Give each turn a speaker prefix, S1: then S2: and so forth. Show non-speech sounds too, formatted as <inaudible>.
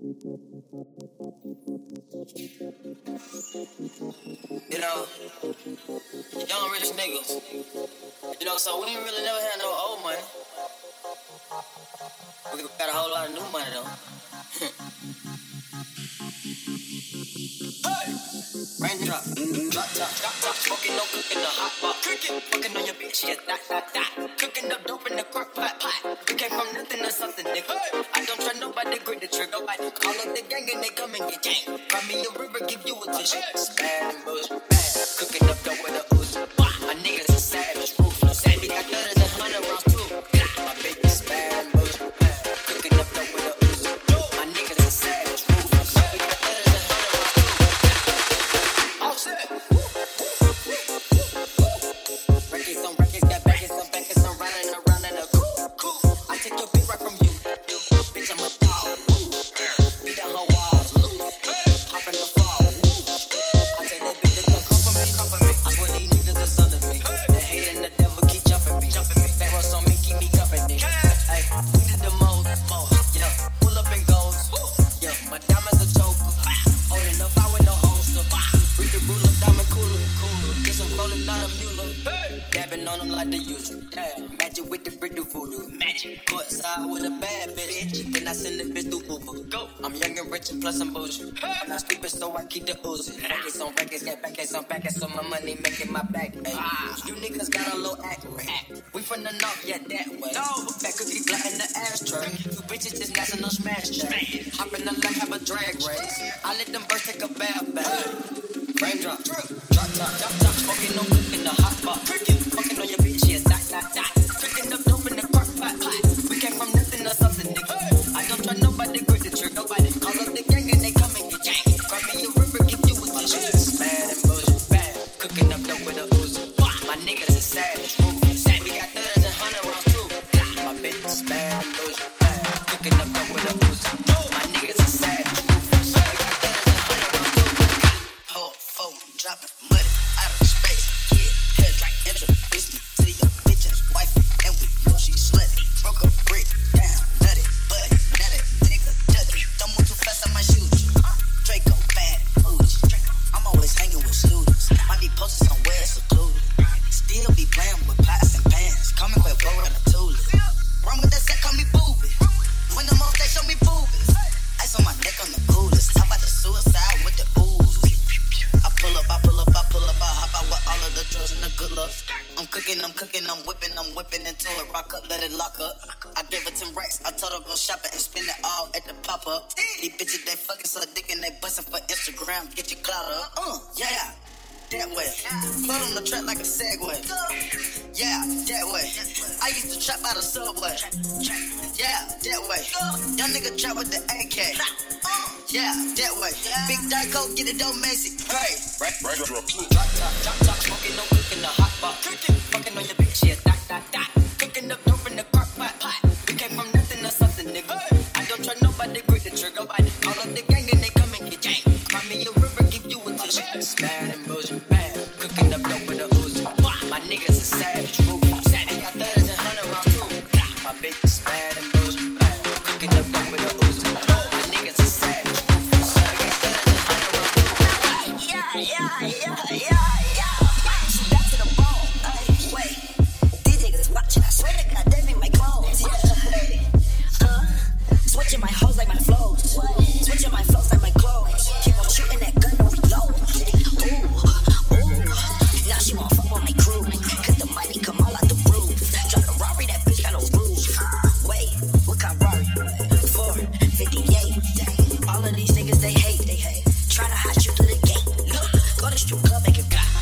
S1: You know, young rich niggas. You know, so we ain't really never had no old money. We got a whole lot of new money though. <laughs> hey! Raindrop, drop top, drop top, smoking, no cooking, the hot pot, cooking, fucking on your bitch, yeah, that, that, that, crock pot, pot. We came from nothing to something, nigga. I don't trust nobody, grip the trigger, nobody call up the gang and they come and get gang. Cry me a river, give you a tissue. Bad and rolling down a mule. Dabbing on them like the usual. Yeah, magic with the brick do voodoo. Magic. Courtside with a bad bitch. Then I send the bitch through Uber. Go. I'm young and rich and plus I'm bullshit. I'm not stupid, so I keep the Uzi. Records on records, get back on back, so my money making my back. Ay. Ah. You niggas got a little act. We from the north, yeah, that way. No. Back cookie black in the ashtray. You bitches just national smash day. Hop in the lake, have a drag race. I let them birds take a bath bath. Raindrop, drop top, drop top, cooking, I'm cooking, I'm whipping, I'm whipping until it rock up, let it lock up. I gave her 10 racks, I told her go shopping and spend it all at the pop up. These bitches, they fucking so dick and they busting for Instagram, get your clout up. Uh, yeah. That way. Float on the track like a Segway. Yeah, that way. I used to trap by the subway. Yeah, that way. Young nigga trap with the AK. Yeah, that way. Big Dyko, get it dope, Macy. Hey. Right, right, drop drop top, smoking, no cooking, the hot Cooking, fucking on your bitch, yeah, tu cama